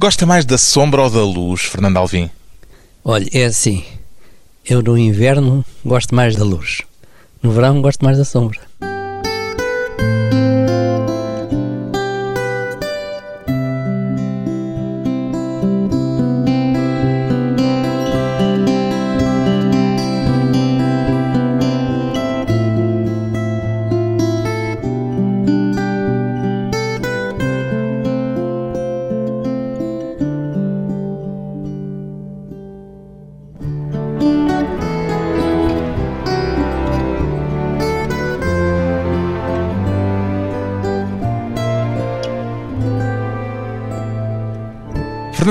Gosta mais da sombra ou da luz, Fernando Alvim? Olha, é assim. Eu no inverno gosto mais da luz. No verão gosto mais da sombra.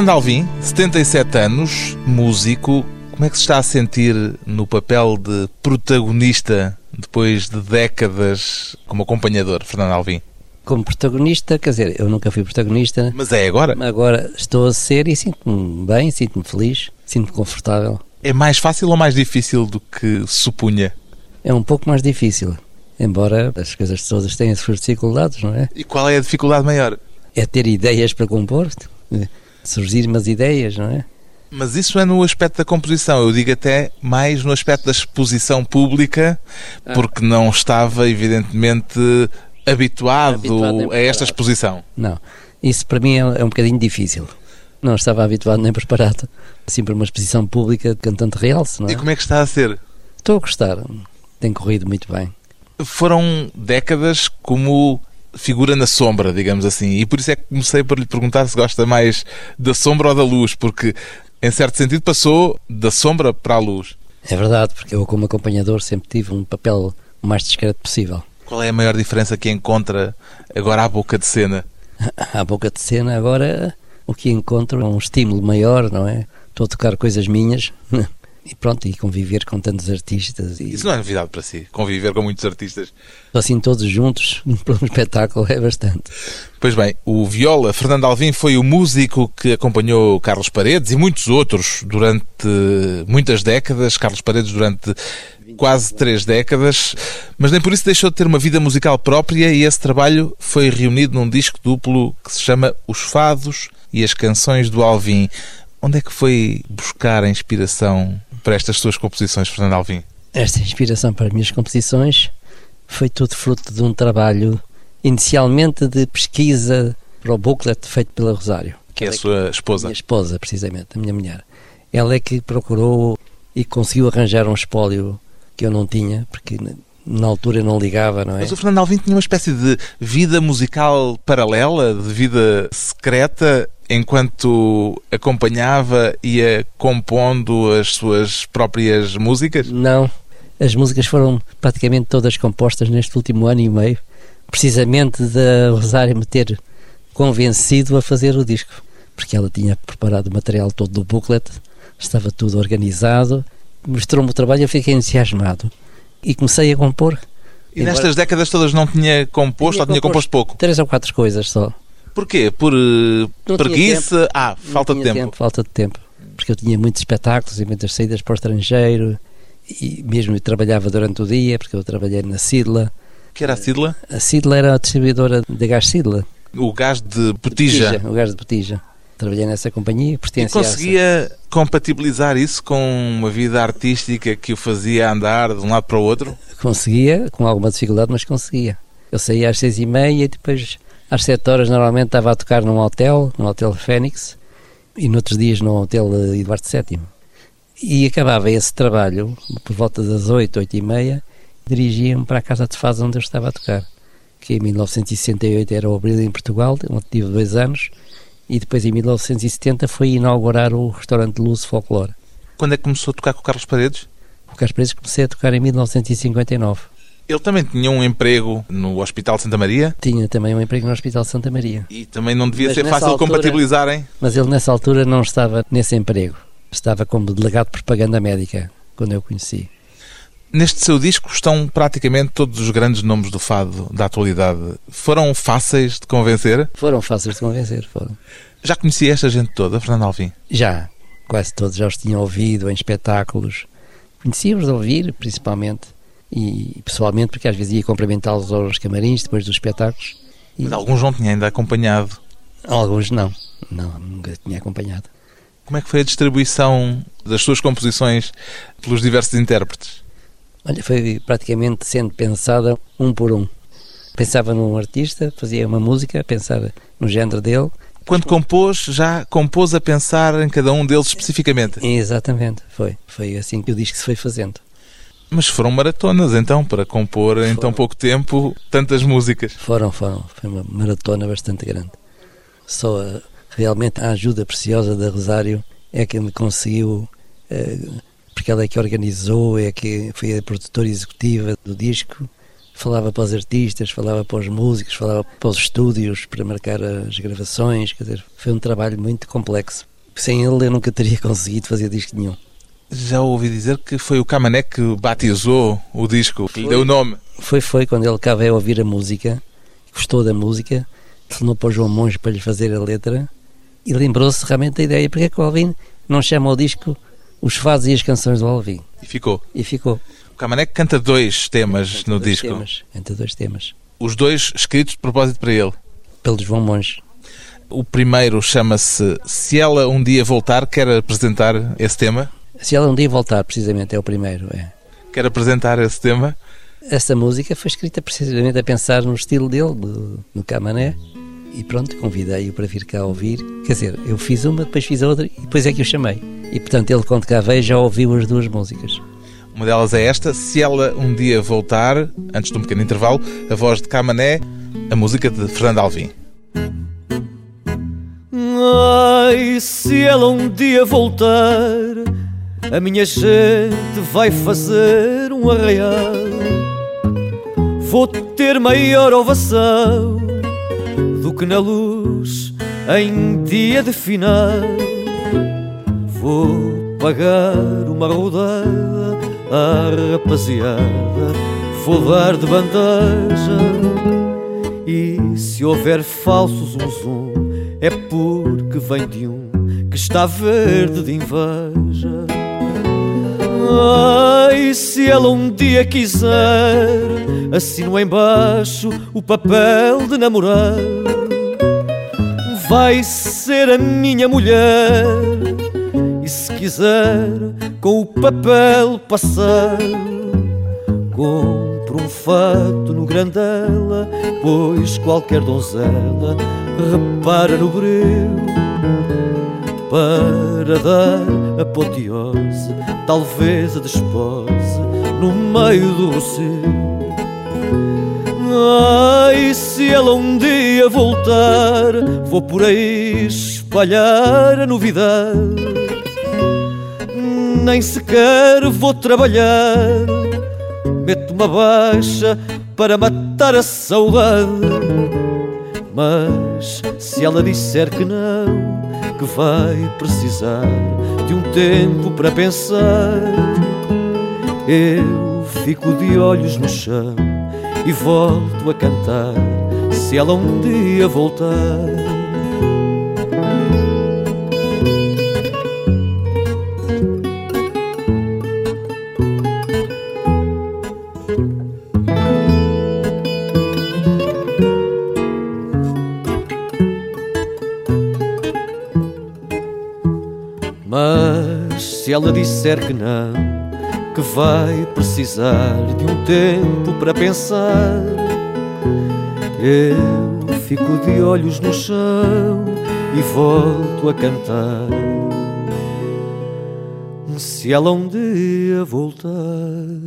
Fernando Alvim, 77 anos, músico. Como é que se está a sentir no papel de protagonista depois de décadas como acompanhador, Fernando Alvim? Como protagonista, quer dizer, eu nunca fui protagonista. Mas é agora? Agora estou a ser e sinto-me bem, sinto-me feliz, sinto-me confortável. É mais fácil ou mais difícil do que supunha? É um pouco mais difícil, embora as coisas todas tenham suas dificuldades, não é? E qual é a dificuldade maior? É ter ideias para compor, surgir umas ideias, não é? Mas isso é no aspecto da composição, eu digo até mais no aspecto da exposição pública, Ah. porque não estava, evidentemente, habituado, Habituado a esta exposição. Não. Isso para mim é, é um bocadinho difícil. Não estava habituado nem preparado. Assim para uma exposição pública de cantante realce, não é? E como é que está a ser? Estou a gostar. Tem corrido muito bem. Foram décadas como figura na sombra, digamos assim, e por isso é que comecei por lhe perguntar se gosta mais da sombra ou da luz, porque em certo sentido passou da sombra para a luz. É verdade, porque eu como acompanhador sempre tive um papel o mais discreto possível. Qual é a maior diferença que encontra agora à boca de cena? À boca de cena agora o que encontro é um estímulo maior, não é? Estou a tocar coisas minhas e pronto, e conviver com tantos artistas e Isso não é novidade para si, conviver com muitos artistas. assim todos juntos para um espetáculo é bastante. Pois bem, o Viola Fernando Alvim foi o músico que acompanhou Carlos Paredes e muitos outros durante muitas décadas. Carlos Paredes durante quase três décadas, mas nem por isso deixou de ter uma vida musical própria e esse trabalho foi reunido num disco duplo que se chama Os Fados e as Canções do Alvim. Onde é que foi buscar a inspiração para estas suas composições, Fernando Alvim? Esta inspiração para as minhas composições foi tudo fruto de um trabalho inicialmente de pesquisa para o booklet feito pela Rosário. Que é a Ela sua esposa. minha esposa, precisamente, a minha mulher. Ela é que procurou e conseguiu arranjar um espólio que eu não tinha, porque na- altura não ligava, não é? Mas o Fernando Alvim tinha uma espécie de vida musical paralela, de vida secreta, enquanto acompanhava e ia compondo as suas próprias músicas? Não, as músicas foram praticamente todas compostas neste último ano e meio, precisamente da Rosário me ter convencido a fazer o disco, porque ela tinha preparado o material todo do booklet, estava tudo organizado, mostrou-me o trabalho e eu fiquei entusiasmado e comecei a compor. E nestas décadas todas não tinha composto Tinha ou tinha composto pouco? Três ou quatro coisas só. Porquê? Por eh, preguiça? Ah, Não falta de tinha tempo. Falta de tempo. Porque eu tinha muitos espetáculos e muitas saídas para o estrangeiro e mesmo trabalhava durante o dia, porque eu trabalhei na Sidla. que era a Sidla? A Sidla era a distribuidora de gás Sidla. O gás de botija. O gás de botija. Trabalhei nessa companhia, E pertencia a essa- conseguia compatibilizar isso com uma vida artística que o fazia andar de um lado para o outro? Conseguia, com alguma dificuldade, mas conseguia. Eu saía às seis e meia e depois às sete horas normalmente estava a tocar num hotel, no Hotel Fênix, e noutros dias no Hotel Eduardo VII. E acabava esse trabalho por volta das oito, oito e meia, dirigia-me para a casa de fase onde eu estava a tocar, que em 1968 era o Abril em Portugal, onde tive dois anos, e depois em 1970 foi inaugurar o restaurante Luz Folclore. Quando é que começou a tocar com o Carlos Paredes? O Carlos Presos comecei a tocar em 1959. Ele também tinha um emprego no Hospital Santa Maria Tinha também um emprego no Hospital Santa Maria. e também não devia Mas ser fácil altura- compatibilizarem. Mas ele nessa altura não estava nesse emprego. Estava como delegado de propaganda médica, quando eu o conheci. Neste seu disco estão praticamente todos os grandes nomes do fado da atualidade. Foram fáceis de convencer? Foram fáceis de convencer, foram. Já conhecia esta gente toda, Fernando Alvim? Já, quase todos já os tinham ouvido em espetáculos. Conhecia-os de ouvir, principalmente. E pessoalmente, porque às vezes ia cumprimentá-los aos camarins depois dos espetáculos. E Mas alguns não tinha ainda acompanhado. alguns não. Não, nunca tinha acompanhado. Como é que foi a distribuição das suas composições pelos diversos intérpretes? Olha, foi praticamente sendo pensada um por um. Pensava num artista, fazia uma música, pensava no género dele. Quando compôs, já compôs a pensar em cada um deles especificamente? Exatamente, foi. Foi assim que o disco se foi fazendo. Mas foram maratonas então, para compor foram. em tão pouco tempo tantas músicas? Foram, foram. Foi uma maratona bastante grande. Só a, realmente a ajuda preciosa da Rosário é que me conseguiu, eh, porque ela é que organizou, é que foi a produtora executiva do disco, falava para os artistas, falava para os músicos, falava para os estúdios para marcar as gravações, quer dizer, foi um trabalho muito complexo. Sem ele eu nunca teria conseguido fazer disco nenhum. Já ouvi dizer que foi o Camané que batizou o disco, que lhe deu o nome. Foi, foi, quando ele cá veio ouvir a música, gostou da música, telefonou para o João Monge para lhe fazer a letra e lembrou-se realmente da ideia, porque é que o Alvin não chama o disco Os Fados e as Canções do Alvin? E ficou. E ficou. O Camané canta dois temas canta no dois disco. Temas, canta dois temas. Os dois escritos de propósito para ele. Pelo João Monge. O primeiro chama-se Se Ela Um Dia Voltar, quer apresentar esse tema? Se ela um dia voltar, precisamente, é o primeiro. É. Quer apresentar esse tema? Essa música foi escrita precisamente a pensar no estilo dele, do, no Camané. E pronto, convidei-o para vir cá ouvir. Quer dizer, eu fiz uma, depois fiz a outra e depois é que o chamei. E portanto, ele, quando cá veio, já ouviu as duas músicas. Uma delas é esta: Se ela um dia voltar, antes de um pequeno intervalo, a voz de Camané, a música de Fernando Alvim. Ai, se ela um dia voltar a minha gente vai fazer um arraial. Vou ter maior ovação do que na luz em dia de final. Vou pagar uma rodada à rapaziada, vou dar de bandeja. E se houver falso zum zum, é porque vem de um que está verde de inveja. Ai, se ela um dia quiser, assino embaixo o papel de namorar. Vai ser a minha mulher, se quiser, com o papel passar, compro um fato no Grandela, pois qualquer donzela repara no brilho para dar apoteose, talvez a despose no meio do rocio. Ai, se ela um dia voltar, vou por aí espalhar a novidade. Nem sequer vou trabalhar, meto uma baixa para matar a saudade. Mas se ela disser que não, que vai precisar de um tempo para pensar. Eu fico de olhos no chão e volto a cantar se ela um dia voltar. Ela disser que não, que vai precisar de um tempo para pensar, eu fico de olhos no chão e volto a cantar. Se ela um dia voltar.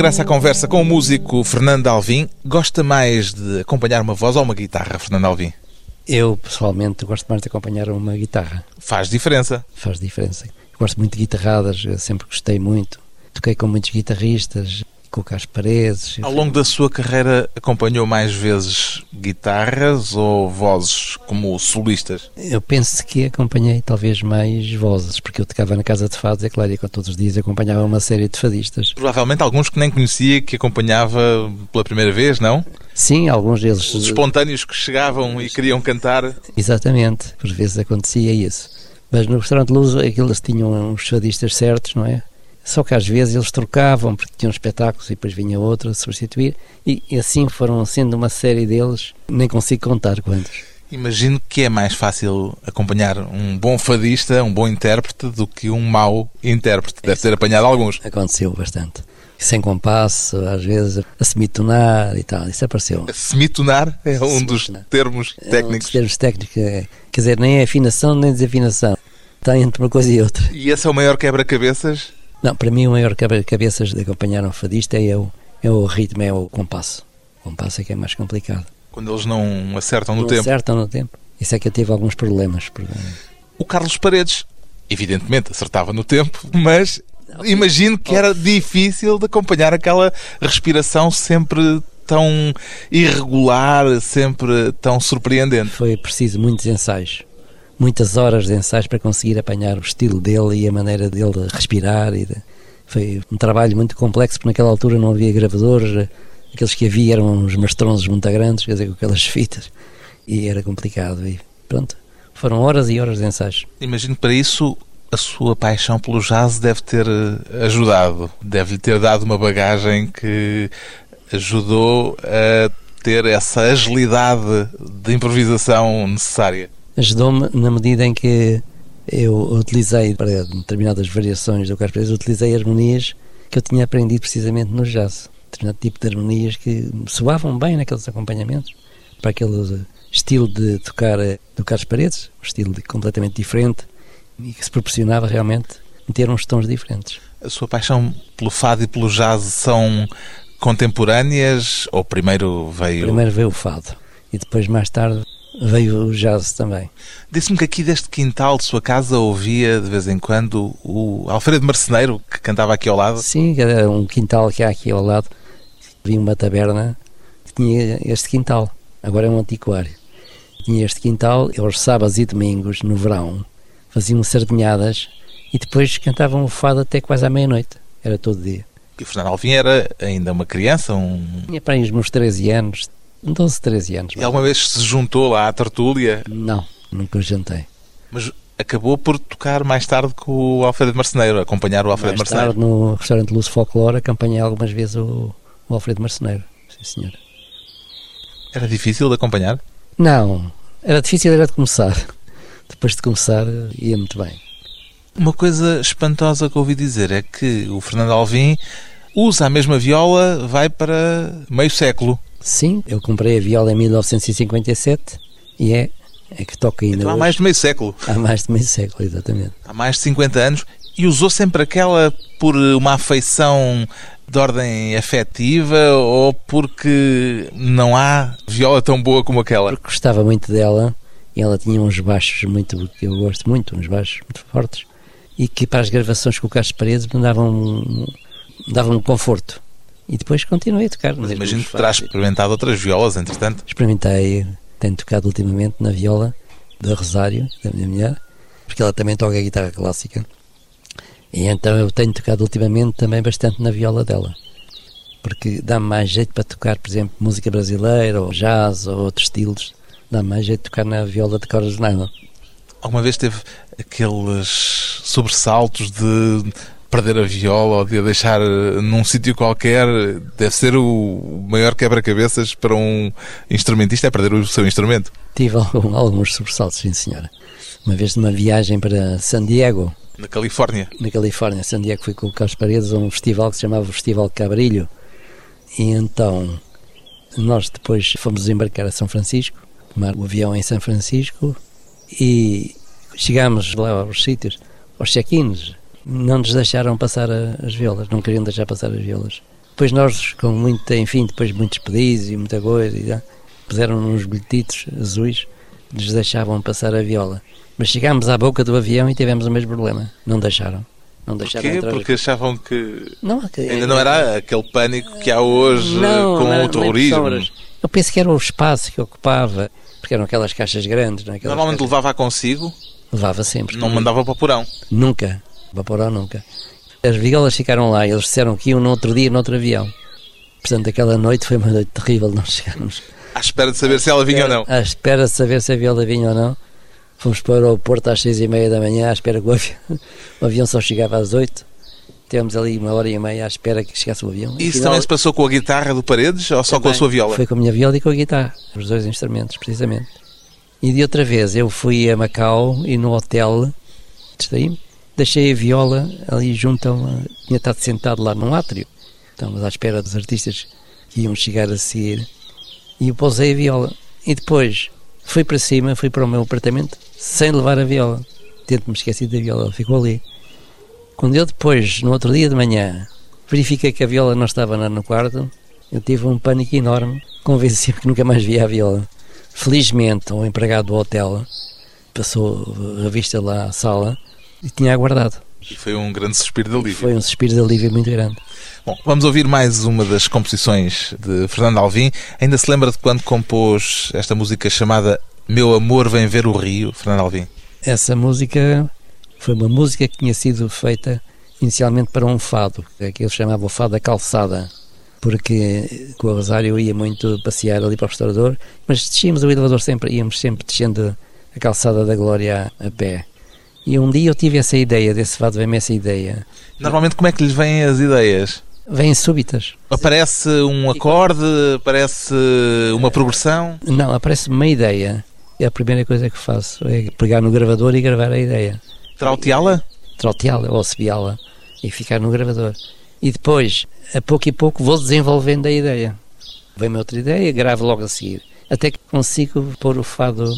Regresso à conversa com o músico Fernando Alvim, gosta mais de acompanhar uma voz ou uma guitarra, Fernando Alvim? Eu, pessoalmente, gosto mais de acompanhar uma guitarra. Faz diferença. Faz diferença. gosto muito de guitarradas, sempre gostei muito. Toquei com muitos guitarristas, o Carlos Paredes. Ao longo da sua carreira, acompanhou mais vezes guitarras ou vozes como solistas? Eu penso que acompanhei talvez mais vozes, porque eu tocava na Casa de Fados, é claro, e todos os dias acompanhava uma série de fadistas. Provavelmente alguns que nem conhecia, que acompanhava pela primeira vez, não? Sim, alguns deles. Os espontâneos que chegavam e queriam cantar. Exatamente, por vezes acontecia isso. Mas no restaurante Luz, aqueles tinham uns fadistas certos, não é? Só que às vezes eles trocavam, porque tinham espetáculos e depois vinha outro a substituir, e assim foram sendo uma série deles, nem consigo contar quantos. Imagino que é mais fácil acompanhar um bom fadista, um bom intérprete, do que um mau intérprete. Deve ter apanhado alguns. Aconteceu bastante. Sem compasso, às vezes a semitonar e tal, isso apareceu. A semitonar é um dos termos técnicos. É um dos termos técnicos, quer dizer, nem é afinação nem desafinação. Está entre uma coisa e outra. E esse é o maior quebra-cabeças não, para mim o maior quebra-cabeças de acompanhar um fadista é o, é o ritmo, é o compasso. O compasso é que é mais complicado. Quando eles não acertam no não tempo. acertam no tempo. Isso é que eu tive alguns problemas. O Carlos Paredes, evidentemente, acertava no tempo, mas imagino que era difícil de acompanhar aquela respiração sempre tão irregular, sempre tão surpreendente. Foi preciso muitos ensaios muitas horas de ensaios para conseguir apanhar o estilo dele e a maneira dele de respirar. De... Foi um trabalho muito complexo, porque naquela altura não havia gravadores, aqueles que havia eram uns mastronzos muito grandes, quer dizer, com aquelas fitas, e era complicado. E pronto, foram horas e horas de ensaios. Imagino para isso a sua paixão pelo jazz deve ter eh, ajudado, deve-lhe ter dado uma bagagem que ajudou a ter essa agilidade de improvisação necessária ajudou-me na medida em que eu utilizei para determinadas variações do Carlos Pereira, utilizei harmonias que eu tinha aprendido precisamente no jazz. Determinado tipo de harmonias que soavam bem naqueles acompanhamentos, para aquele estilo de tocar do Carlos Paredes, um estilo completamente diferente e que se proporcionava realmente em ter uns tons diferentes. A sua paixão pelo fado e pelo jazz são contemporâneas ou primeiro veio... Primeiro veio o fado e depois mais tarde veio o jazz também. Disse-me que aqui deste quintal de sua casa ouvia de vez em quando o Alfredo Marceneiro, que cantava aqui ao lado. Sim, era um quintal que há aqui ao lado. Havia uma taberna que tinha este quintal. Agora é um antiquário. Tinha este quintal, aos sábados e domingos, no verão, faziam sardinhadas e depois cantavam o fado até quase à meia-noite. Era todo dia. E o Fernando Alvim era ainda uma criança? Um... Tinha para aí uns meus 13 anos, 12, 13 anos. E alguma vez se juntou lá à tertúlia? Não, nunca jantei. Mas acabou por tocar mais tarde com o Alfredo Marceneiro, acompanhar o Alfredo mais Marceneiro. Tarde, no restaurante Luz Folclore, acompanhei algumas vezes o, o Alfredo Marceneiro. Sim, senhor. Era difícil de acompanhar? Não, era difícil era de começar. Depois de começar, ia muito bem. Uma coisa espantosa que ouvi dizer é que o Fernando Alvim usa a mesma viola, vai para meio século. Sim, eu comprei a viola em 1957 e é, é que toca ainda então, há mais de meio século. Há mais de meio século, exatamente. Há mais de 50 anos e usou sempre aquela por uma afeição de ordem afetiva ou porque não há viola tão boa como aquela? Porque gostava muito dela e ela tinha uns baixos muito, que eu gosto muito, uns baixos muito fortes e que para as gravações com o Carlos Paredes me davam, me davam um conforto. E depois continuei a tocar. Mas imagino que terás experimentado outras violas, entretanto. Experimentei, tenho tocado ultimamente na viola da Rosário, da minha mulher, porque ela também toca guitarra clássica. E então eu tenho tocado ultimamente também bastante na viola dela. Porque dá-me mais jeito para tocar, por exemplo, música brasileira, ou jazz, ou outros estilos. Dá-me mais jeito de tocar na viola de cordas de nylon. Alguma vez teve aqueles sobressaltos de perder a viola ou de a deixar eh, num sítio qualquer deve ser o maior quebra-cabeças para um instrumentista é perder o seu instrumento. Tive algum, alguns sobressaltos, sim senhora. Uma vez numa viagem para San Diego. Na Califórnia. Na Califórnia, San Diego, fui com o Carlos Paredes a um festival que se chamava Festival Cabrilho. E então nós depois fomos embarcar a São Francisco, tomar o avião em São Francisco e chegámos lá aos sítios, aos check-ins, não nos deixaram passar as violas, não queriam deixar passar as violas. Depois nós, com muito, enfim, depois muitos pedidos e muita coisa, e, puseram uns bilhetitos azuis nos deixavam passar a viola. Mas chegámos à boca do avião e tivemos o mesmo problema. Não deixaram. Não deixaram Porquê? Porque achavam que Não, que- ainda não era aquele pânico que há hoje Não, com não o terrorismo. Eu penso que era o espaço que ocupava, porque eram aquelas caixas grandes. Não é? Normalmente caixas- levava consigo, levava sempre. não mandava para o porão. Nunca. Vaporão nunca. As violas ficaram lá, eles disseram que iam no outro dia, no outro avião. Portanto, aquela noite foi uma noite terrível, nós chegámos À espera de saber se ela vinha ou não. à espera de saber se a viola vinha ou não. Fomos para o aeroporto às seis e meia da manhã, à espera que o avião, o avião só chegava às oito. Tivemos ali uma hora e meia à espera que chegasse o avião. Isso Afinal, também se passou com a guitarra do Paredes ou só com a sua viola? Foi com a minha viola e com a guitarra, os dois instrumentos, precisamente. E de outra vez, eu fui a Macau e no hotel, distraí-me, deixei a viola ali junto a uma... Tinha estado sentado lá num átrio. Estávamos à espera dos artistas que iam chegar a seguir. E eu pousei a viola. E depois fui para cima, fui para o meu apartamento, sem levar a viola. Tento-me esquecer da viola, ela ficou ali. Quando eu depois, no outro dia de manhã, verifiquei que a viola não estava lá no quarto, eu tive um pânico enorme, convenci-me que nunca mais via a viola. Felizmente, o empregado do hotel passou a revista lá à sala e tinha aguardado. E foi um grande suspiro de alívio. Foi um suspiro de alívio muito grande. Bom, vamos ouvir mais uma das composições de Fernando Alvim. Ainda se lembra de quando compôs esta música chamada Meu Amor Vem Ver o Rio, Fernando Alvim? Essa música foi uma música que tinha sido feita inicialmente para um fado, que ele chamava o fado da calçada, porque com o Rosário ia muito passear ali para o restaurador, mas descíamos o elevador sempre, íamos sempre descendo a calçada da Glória a pé. E um dia eu tive essa ideia, desse fado vem-me essa ideia. Normalmente como é que lhes vêm as ideias? Vêm súbitas. Aparece um acorde, aparece uma progressão? Não, aparece-me uma ideia. É a primeira coisa que faço, é pegar no gravador e gravar a ideia. Trauteá-la? troteá-la ou assobiá-la e ficar no gravador. E depois, a pouco e pouco, vou desenvolvendo a ideia. Vem-me outra ideia, gravo logo a seguir. Até que consigo pôr o fado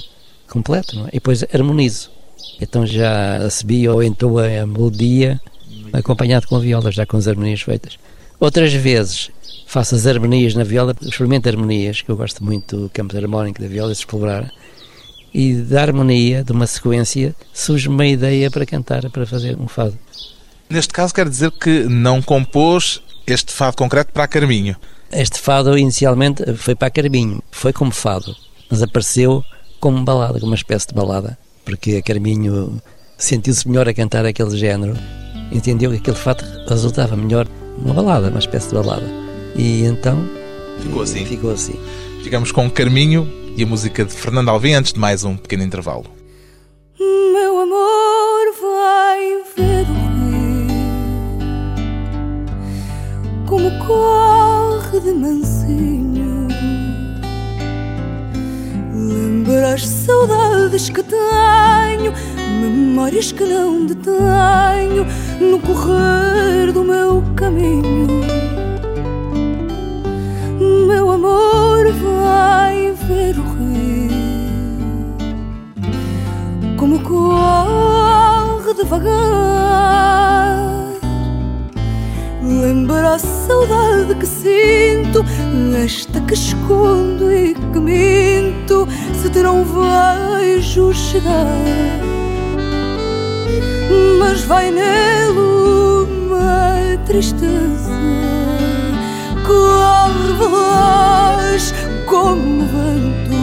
completo, não é? E depois harmonizo. Então já assobio ou entoa a melodia acompanhado com a viola, já com as harmonias feitas. Outras vezes faço as harmonias na viola, experimento harmonias, que eu gosto muito do campo harmónico da viola, de explorar e da harmonia, de uma sequência, surge uma ideia para cantar, para fazer um fado. Neste caso quer dizer que não compôs este fado concreto para a Carminho. Este fado inicialmente foi para Carminho, foi como fado, mas apareceu como balada, como uma espécie de balada, porque a Carminho sentiu-se melhor a cantar aquele género, entendeu que aquele fado resultava melhor numa balada, uma espécie de balada. E então Ficou assim. ficou assim. Ficamos com Carminho e a música de Fernando Alvim antes de mais um pequeno intervalo. Meu amor vai ver o rio como corre de mansinho. As saudades que tenho, memórias que não detenho no correr do meu caminho. Meu amor vai ver o rio como corre devagar. Lembra a saudade que sinto, esta que escondo e que minto, se te não vejo chegar. Mas vai nele uma tristeza, corre veloz como vento.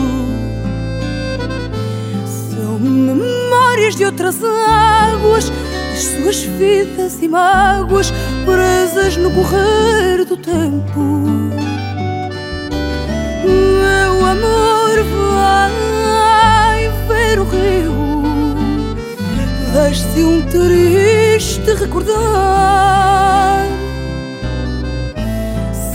São memórias de outras águas, as suas vidas e mágoas presas no correr do tempo. Meu amor vai ver o rio, desce um triste recordar.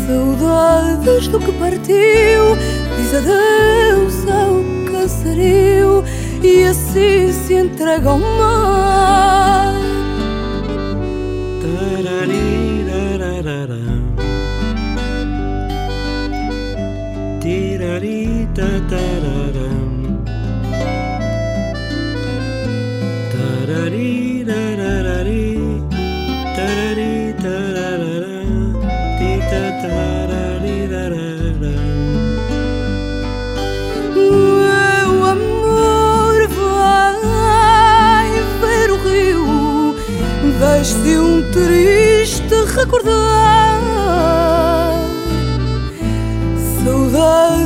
Saudades do que partiu, diz adeus ao cansario e assim se entrega ao mar. Meu amor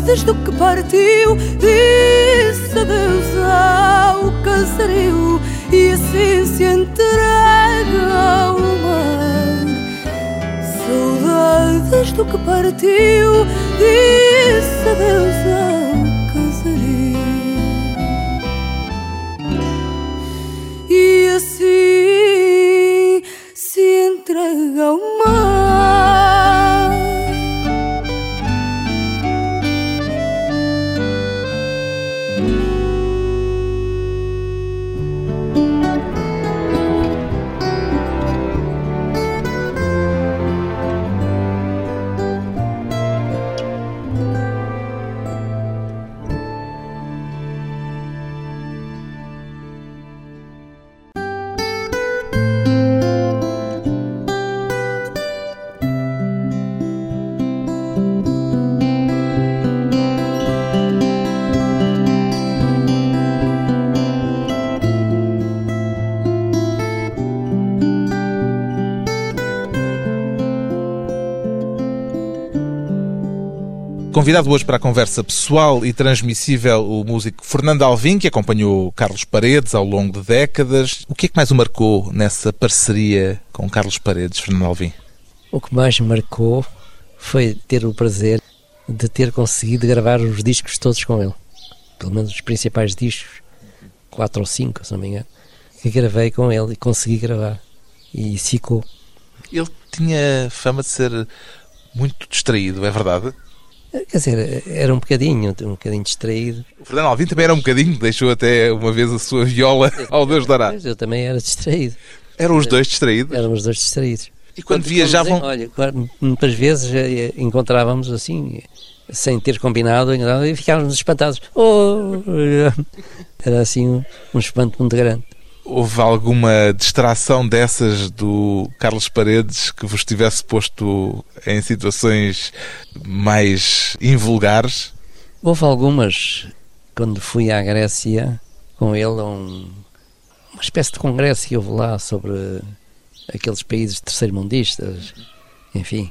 Do que partiu, disse adeus ao casario e assim se entrega ao mar. Saudades do que partiu, disse adeus ao Convidado hoje para a conversa pessoal e transmissível o músico Fernando Alvim, que acompanhou Carlos Paredes ao longo de décadas. O que é que mais o marcou nessa parceria com Carlos Paredes, Fernando Alvim? O que mais me marcou foi ter o prazer de ter conseguido gravar os discos todos com ele. Pelo menos os principais discos, quatro ou cinco, se não me engano, que gravei com ele e consegui gravar. E ficou. Ele tinha fama de ser muito distraído, é verdade? Quer dizer, era um bocadinho, um bocadinho distraído. O Fernando Alvim também era um bocadinho, deixou até uma vez a sua viola ao Deus dará. Eu também era distraído. Eram os dois distraídos? Éramos os dois distraídos. E quando viajavam... Olha, muitas vezes eh, encontrávamos assim, sem ter combinado, e ficávamos espantados. Oh! Era assim um, um espanto muito grande. Houve alguma distração dessas do Carlos Paredes que vos tivesse posto em situações mais invulgares? Houve algumas. Quando fui à Grécia com ele, a um, uma espécie de congresso que houve lá sobre aqueles países terceiro-mundistas, enfim,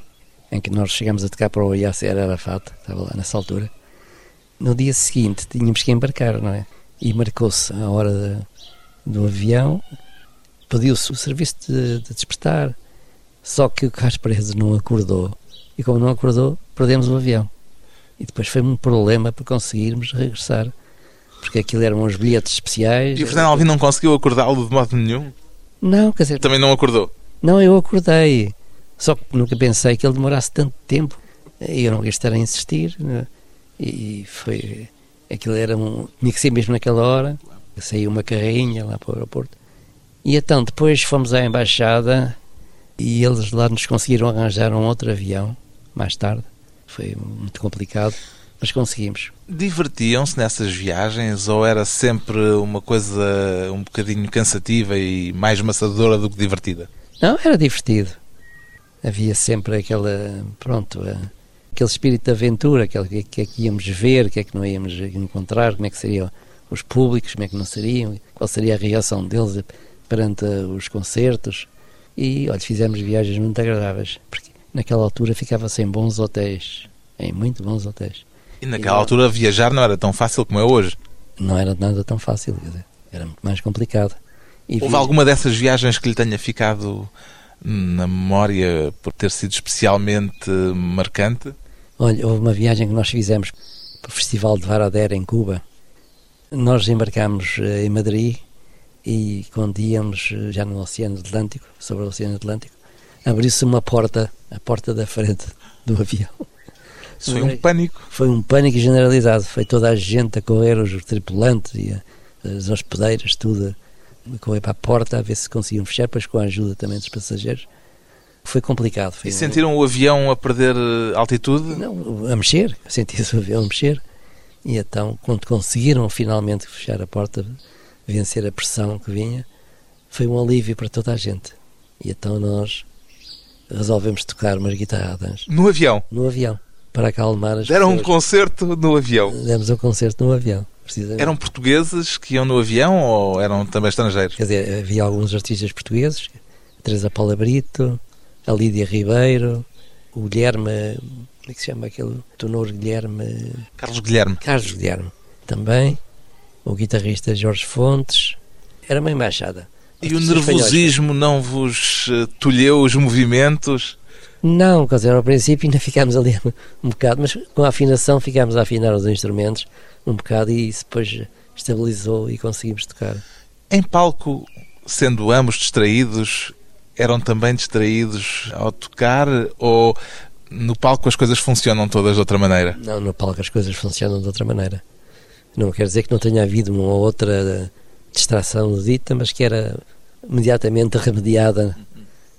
em que nós chegamos a tocar para o Yasser Arafat, estava lá nessa altura. No dia seguinte tínhamos que embarcar, não é? E marcou-se a hora do avião, pediu-se o serviço de, de, despertar, só que o Carlos Paredes não acordou. E como não acordou, perdemos o avião. E depois foi um problema para conseguirmos regressar, porque aquilo eram uns bilhetes especiais. E o Fernando Alvim não conseguiu acordá-lo de modo nenhum? Não, quer dizer. Também não acordou? Não, eu acordei. Só que nunca pensei que ele demorasse tanto tempo. E eu não quis estar a insistir. Né? E foi. Aquilo era um. Tinha que ser mesmo naquela hora. Saiu uma carrinha lá para o aeroporto. E então depois fomos à embaixada e eles lá nos conseguiram arranjar um outro avião mais tarde. Foi muito complicado, mas conseguimos. Divertiam-se nessas viagens ou era sempre uma coisa um bocadinho cansativa e mais maçadora do que divertida? Não, era divertido. Havia sempre aquela, pronto, aquele espírito de aventura, aquele que, é que íamos ver, o que é que não íamos encontrar, como é que seriam os públicos, como é que não seriam, qual seria a reação deles perante os concertos. E, olha, fizemos viagens muito agradáveis, porque naquela altura ficava-se em bons hotéis, em muito bons hotéis. E naquela e, altura viajar não era tão fácil como é hoje? Não era nada tão fácil, dizer, era muito mais complicado. E Houve alguma dessas viagens que lhe tenha ficado na memória por ter sido especialmente marcante? Olha, houve uma viagem que nós fizemos para o Festival de Varadero em Cuba. Nós embarcámos eh, em Madrid e quando íamos eh, já no Oceano Atlântico, sobre o Oceano Atlântico, abriu-se uma porta, a porta da frente do avião. Isso foi um pânico. Foi um pânico generalizado. Foi toda a gente a correr, os tripulantes e as hospedeiras, tudo a correr para a porta a ver se conseguiam fechar, depois com a ajuda também dos passageiros. Foi complicado. Foi e sentiram um... o avião a perder eh, altitude? Não, a mexer. Sentia-se o avião a mexer. E então, quando conseguiram finalmente fechar a porta, vencer a pressão que vinha, foi um alívio para toda a gente. E então nós resolvemos tocar umas guitarradas. No avião? No avião, para acalmar as Deram pessoas. um concerto no avião? Demos um concerto no avião. Eram portugueses que iam no avião ou eram também estrangeiros? Quer dizer, havia alguns artistas portugueses, a Teresa Paula Brito, a Lídia Ribeiro, o Guilherme, como é que se chama aquele tenor Guilherme? Carlos Guilherme. Carlos Guilherme, também, o guitarrista Jorge Fontes, era uma embaixada. E o nervosismo não vos eh, tolheu os movimentos? Não, quer dizer, ao princípio ainda ficámos ali um bocado, mas com a afinação ficámos a afinar os instrumentos um bocado e isso depois estabilizou e conseguimos tocar. Em palco, sendo ambos distraídos, eram também distraídos ao tocar ou no palco as coisas funcionam todas de outra maneira? Não, no palco as coisas funcionam de outra maneira. Não quer dizer que não tenha havido uma ou outra distração dita, mas que era imediatamente remediada.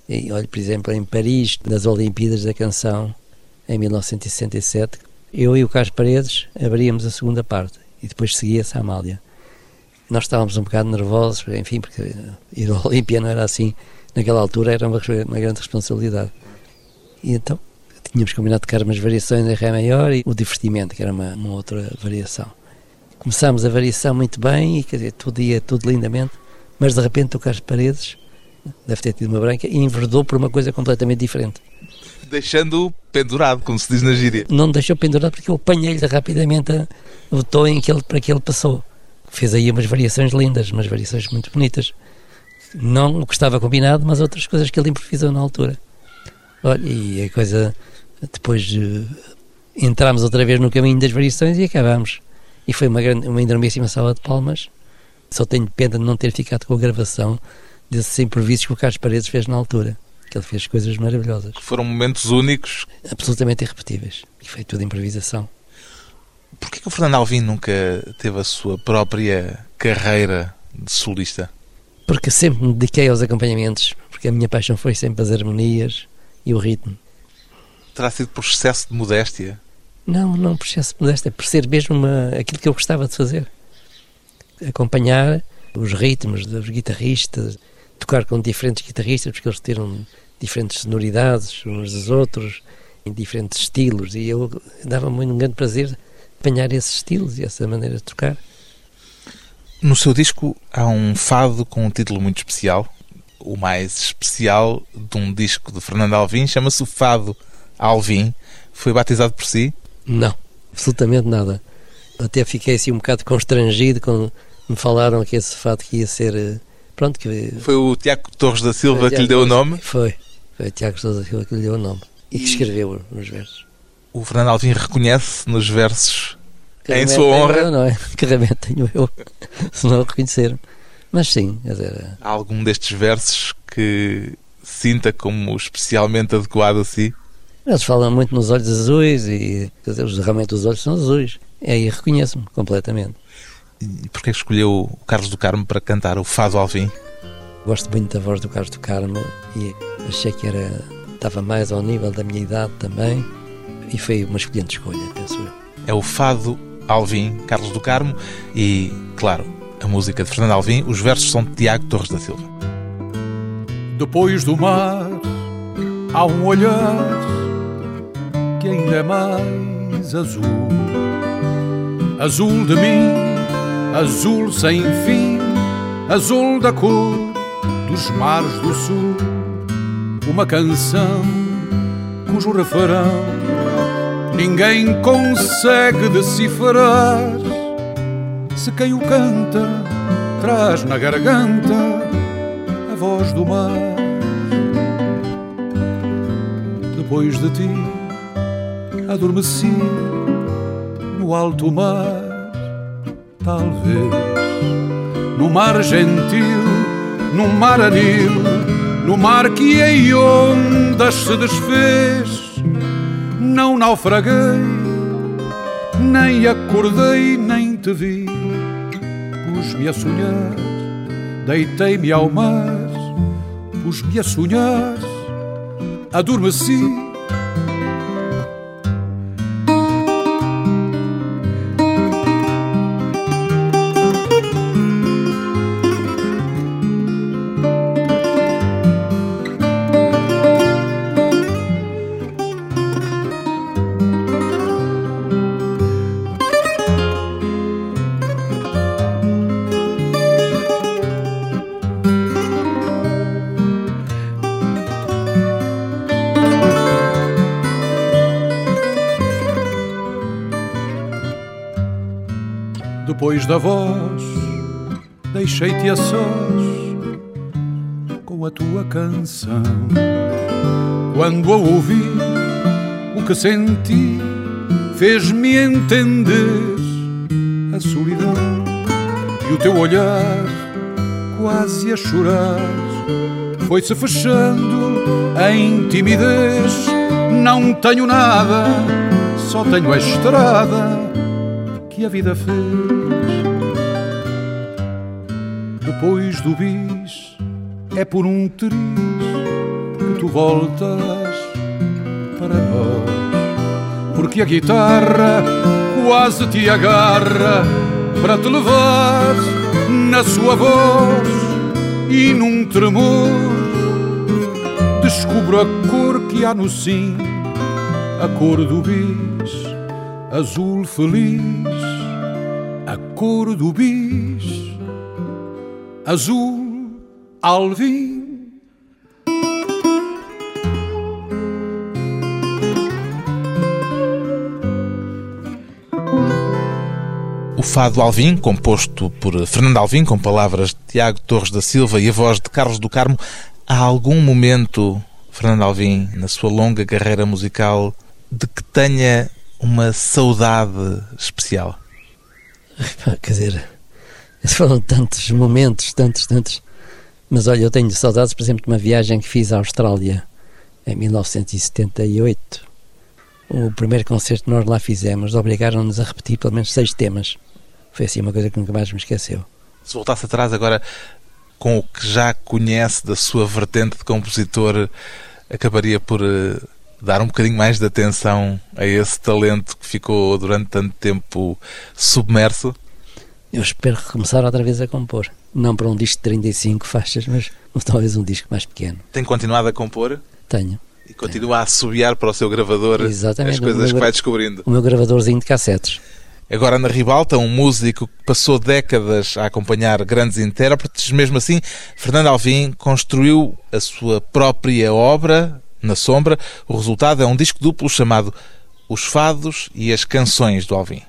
E olha, por exemplo, em Paris, nas Olimpíadas da Canção, em 1967, eu e o Carlos Paredes abríamos a segunda parte e depois seguia-se a Amália. Nós estávamos um bocado nervosos, enfim, porque ir ao Olímpia não era assim. Naquela altura era uma, uma grande responsabilidade. E então tínhamos combinado de tocar umas variações em Ré maior e o divertimento, que era uma, uma outra variação. Começámos a variação muito bem e quer dizer, tudo ia tudo lindamente, mas de repente o Carlos Paredes deve ter tido uma branca e enverdou por uma coisa completamente diferente. Deixando-o pendurado, como se diz na gíria. Não deixou pendurado porque eu apanhei-lhe rapidamente o tom em que ele, para que ele passou. Fez aí umas variações lindas, umas variações muito bonitas. Não o que estava combinado, mas outras coisas que ele improvisou na altura. Olha, e a coisa. Depois uh, entramos outra vez no caminho das variações e acabamos e foi uma, grande, uma enormíssima sala de palmas. Só tenho pena de não ter ficado com a gravação desses improvisos que o Carlos Paredes fez na altura, que ele fez coisas maravilhosas. Foram momentos únicos. Absolutamente irrepetíveis. E foi tudo improvisação. Porquê que o Fernando Alvim nunca teve a sua própria carreira de solista? Porque sempre me dediquei aos acompanhamentos, porque a minha paixão foi sempre as harmonias e o ritmo. Terá sido por excesso de modéstia? Não, não por excesso de modéstia, por ser mesmo uma, aquilo que eu gostava de fazer. Acompanhar os ritmos dos guitarristas, tocar com diferentes guitarristas, porque eles tiram diferentes sonoridades uns dos outros, em diferentes estilos, e eu dava-me um grande prazer apanhar esses estilos e essa maneira de tocar. No seu disco há um fado com um título muito especial, o mais especial de um disco de Fernando Alvim, chama-se o Fado Alvim. Foi batizado por si? Não, absolutamente nada. Até fiquei assim um bocado constrangido quando me falaram que esse fato que ia ser. Eh, pronto, que. Foi o Tiago Torres da Silva que lhe deu o nome? Foi, foi o Tiago Torres da Silva que lhe deu o nome e que escreveu nos versos. O Fernando Alvim reconhece nos versos que em sua honra. Eu, não é? Que realmente tenho eu, se não reconhecer. Mas sim, quer dizer. Eh, Há algum destes versos que sinta como especialmente adequado a si? Eles falam muito nos olhos azuis e quer dizer, realmente os olhos são azuis. E aí reconheço-me completamente. E porquê escolheu o Carlos do Carmo para cantar o Fado Alvim? Gosto muito da voz do Carlos do Carmo e achei que era estava mais ao nível da minha idade também e foi uma excelente escolha, penso eu. É o Fado Alvim, Carlos do Carmo e, claro, a música de Fernando Alvim, os versos são de Tiago Torres da Silva. Depois do mar há um olhar que ainda é mais azul. Azul de mim, azul sem fim, azul da cor dos mares do sul. Uma canção cujo refrão ninguém consegue decifrar. Se quem o canta traz na garganta a voz do mar. Depois de ti adormeci no alto mar, talvez no mar gentil, no mar anil, no mar que em ondas se desfez. Não naufraguei, nem acordei, nem te vi. Pus-me a sonhar, deitei-me ao mar, pus-me a sonhar, adormeci da voz, deixei-te a sós com a tua canção. Quando a ouvi, o que senti fez-me entender a solidão e o teu olhar quase a chorar foi-se fechando em timidez. Não tenho nada, só tenho a estrada que a vida fez. Depois do bis, é por um triz que tu voltas para nós. Porque a guitarra quase te agarra para te levar na sua voz e num tremor descubro a cor que há no sim, a cor do bis, azul feliz, a cor do bis, azul alvim. O Fado Alvim, composto por Fernando Alvim, com palavras de Tiago Torres da Silva e a voz de Carlos do Carmo, há algum momento, Fernando Alvim, na sua longa carreira musical, de que tenha uma saudade especial? Quer dizer, foram tantos momentos, tantos, tantos. Mas olha, eu tenho saudades, por exemplo, de uma viagem que fiz à Austrália em 1978. O primeiro concerto que nós lá fizemos obrigaram-nos a repetir pelo menos seis temas. Foi assim uma coisa que nunca mais me esqueceu. Se voltasse atrás agora com o que já conhece da sua vertente de compositor, acabaria por uh, dar um bocadinho mais de atenção a esse talento que ficou durante tanto tempo submerso? Eu espero começar outra vez a compor. Não para um disco de 35 faixas, mas talvez um disco mais pequeno. Tem continuado a compor? Tenho. E continua a assobiar para o seu gravador Exatamente. as coisas que vai descobrindo. O meu gravadorzinho de cassetes. Agora na Ribalta, um músico que passou décadas a acompanhar grandes intérpretes, mesmo assim, Fernando Alvim construiu a sua própria obra na sombra. O resultado é um disco duplo chamado Os Fados e as Canções do Alvim.